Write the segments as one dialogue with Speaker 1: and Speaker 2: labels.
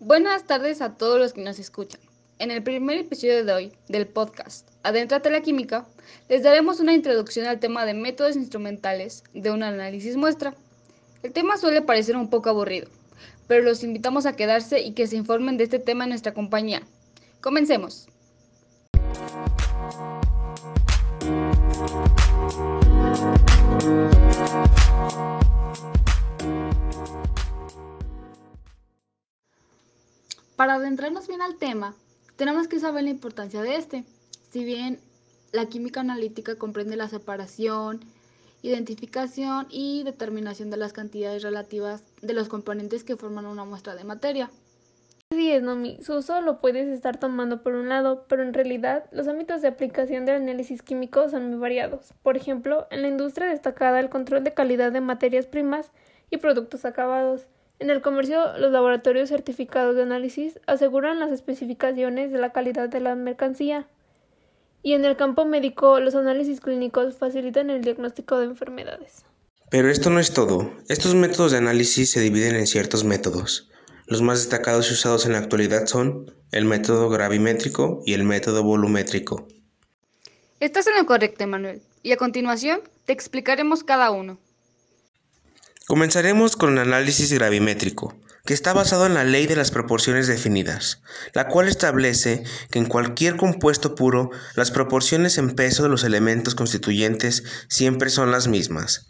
Speaker 1: Buenas tardes a todos los que nos escuchan. En el primer episodio de hoy del podcast Adéntrate a la Química, les daremos una introducción al tema de métodos instrumentales de un análisis muestra. El tema suele parecer un poco aburrido, pero los invitamos a quedarse y que se informen de este tema en nuestra compañía. Comencemos. Para adentrarnos bien al tema, tenemos que saber la importancia de este. Si bien la química analítica comprende la separación, identificación y determinación de las cantidades relativas de los componentes que forman una muestra de materia.
Speaker 2: Así es, Nomi. Su uso lo puedes estar tomando por un lado, pero en realidad los ámbitos de aplicación del análisis químico son muy variados. Por ejemplo, en la industria destacada el control de calidad de materias primas y productos acabados. En el comercio, los laboratorios certificados de análisis aseguran las especificaciones de la calidad de la mercancía. Y en el campo médico, los análisis clínicos facilitan el diagnóstico de enfermedades.
Speaker 3: Pero esto no es todo. Estos métodos de análisis se dividen en ciertos métodos. Los más destacados y usados en la actualidad son el método gravimétrico y el método volumétrico.
Speaker 1: Estás en lo correcto, Emanuel. Y a continuación te explicaremos cada uno.
Speaker 3: Comenzaremos con el análisis gravimétrico, que está basado en la ley de las proporciones definidas, la cual establece que en cualquier compuesto puro las proporciones en peso de los elementos constituyentes siempre son las mismas,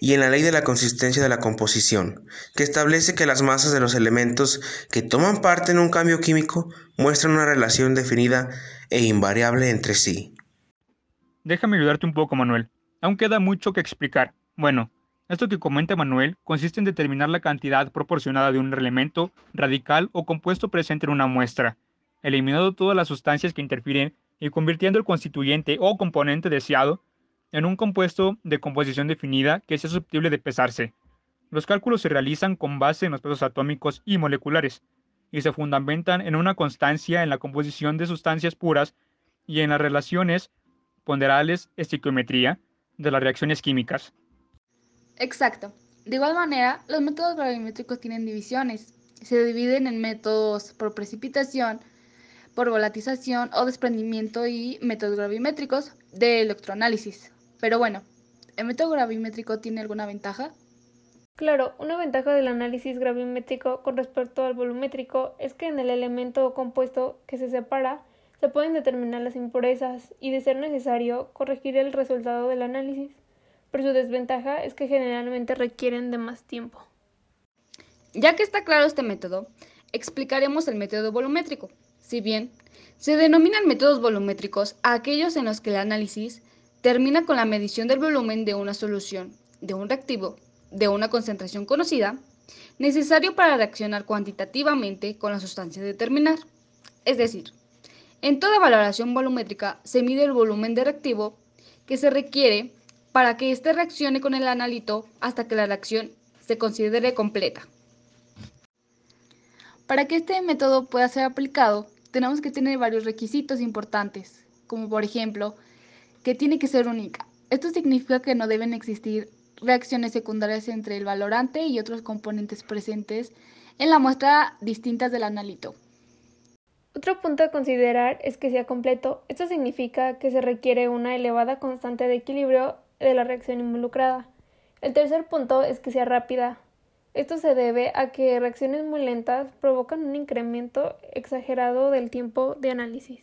Speaker 3: y en la ley de la consistencia de la composición, que establece que las masas de los elementos que toman parte en un cambio químico muestran una relación definida e invariable entre sí.
Speaker 4: Déjame ayudarte un poco, Manuel. Aún queda mucho que explicar. Bueno, esto que comenta Manuel consiste en determinar la cantidad proporcionada de un elemento radical o compuesto presente en una muestra, eliminando todas las sustancias que interfieren y convirtiendo el constituyente o componente deseado en un compuesto de composición definida que sea susceptible de pesarse. Los cálculos se realizan con base en los pesos atómicos y moleculares, y se fundamentan en una constancia en la composición de sustancias puras y en las relaciones ponderales estequiometría de las reacciones químicas.
Speaker 1: Exacto. De igual manera, los métodos gravimétricos tienen divisiones. Se dividen en métodos por precipitación, por volatización o desprendimiento y métodos gravimétricos de electroanálisis. Pero bueno, ¿el método gravimétrico tiene alguna ventaja?
Speaker 2: Claro, una ventaja del análisis gravimétrico con respecto al volumétrico es que en el elemento o compuesto que se separa se pueden determinar las impurezas y, de ser necesario, corregir el resultado del análisis su desventaja es que generalmente requieren de más tiempo.
Speaker 1: Ya que está claro este método, explicaremos el método volumétrico. Si bien se denominan métodos volumétricos a aquellos en los que el análisis termina con la medición del volumen de una solución, de un reactivo, de una concentración conocida, necesario para reaccionar cuantitativamente con la sustancia a determinar. Es decir, en toda valoración volumétrica se mide el volumen de reactivo que se requiere para que éste reaccione con el analito hasta que la reacción se considere completa. Para que este método pueda ser aplicado, tenemos que tener varios requisitos importantes, como por ejemplo, que tiene que ser única. Esto significa que no deben existir reacciones secundarias entre el valorante y otros componentes presentes en la muestra distintas del analito.
Speaker 2: Otro punto a considerar es que sea completo. Esto significa que se requiere una elevada constante de equilibrio de la reacción involucrada. El tercer punto es que sea rápida. Esto se debe a que reacciones muy lentas provocan un incremento exagerado del tiempo de análisis.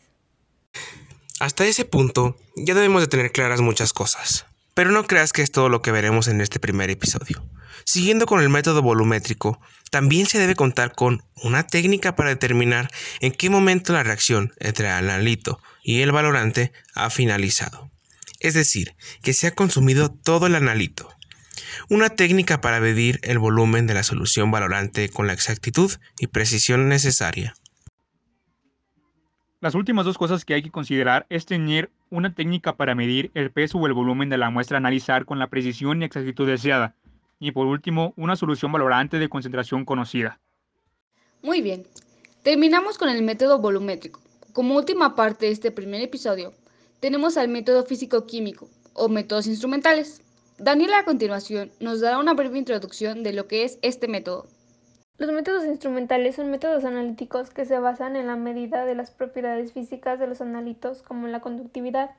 Speaker 3: Hasta ese punto ya debemos de tener claras muchas cosas. Pero no creas que es todo lo que veremos en este primer episodio. Siguiendo con el método volumétrico, también se debe contar con una técnica para determinar en qué momento la reacción entre el analito y el valorante ha finalizado es decir, que se ha consumido todo el analito. Una técnica para medir el volumen de la solución valorante con la exactitud y precisión necesaria.
Speaker 4: Las últimas dos cosas que hay que considerar es tener una técnica para medir el peso o el volumen de la muestra a analizar con la precisión y exactitud deseada. Y por último, una solución valorante de concentración conocida.
Speaker 1: Muy bien, terminamos con el método volumétrico. Como última parte de este primer episodio, tenemos al método físico-químico o métodos instrumentales. Daniela a continuación nos dará una breve introducción de lo que es este método.
Speaker 2: Los métodos instrumentales son métodos analíticos que se basan en la medida de las propiedades físicas de los analitos como la conductividad,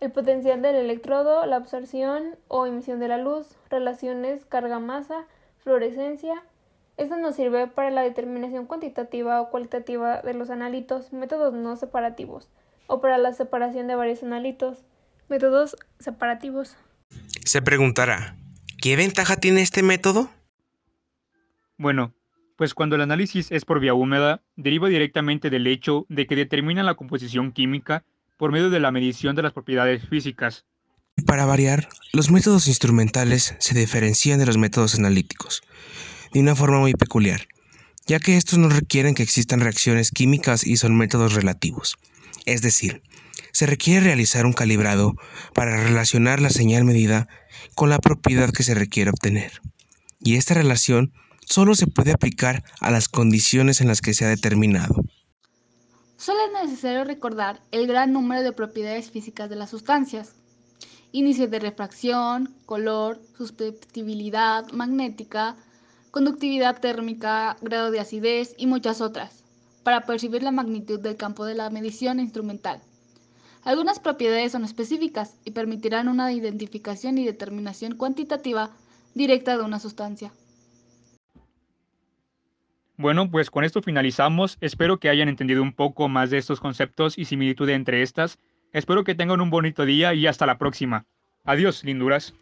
Speaker 2: el potencial del electrodo, la absorción o emisión de la luz, relaciones carga-masa, fluorescencia. Esto nos sirve para la determinación cuantitativa o cualitativa de los analitos, métodos no separativos, o para la separación de varios analitos, métodos separativos.
Speaker 3: Se preguntará, ¿qué ventaja tiene este método?
Speaker 4: Bueno, pues cuando el análisis es por vía húmeda, deriva directamente del hecho de que determina la composición química por medio de la medición de las propiedades físicas.
Speaker 3: Para variar, los métodos instrumentales se diferencian de los métodos analíticos de una forma muy peculiar, ya que estos no requieren que existan reacciones químicas y son métodos relativos. Es decir, se requiere realizar un calibrado para relacionar la señal medida con la propiedad que se requiere obtener. Y esta relación solo se puede aplicar a las condiciones en las que se ha determinado.
Speaker 1: Solo es necesario recordar el gran número de propiedades físicas de las sustancias. Índice de refracción, color, susceptibilidad magnética, conductividad térmica, grado de acidez y muchas otras, para percibir la magnitud del campo de la medición instrumental. Algunas propiedades son específicas y permitirán una identificación y determinación cuantitativa directa de una sustancia.
Speaker 4: Bueno, pues con esto finalizamos. Espero que hayan entendido un poco más de estos conceptos y similitud entre estas. Espero que tengan un bonito día y hasta la próxima. Adiós, linduras.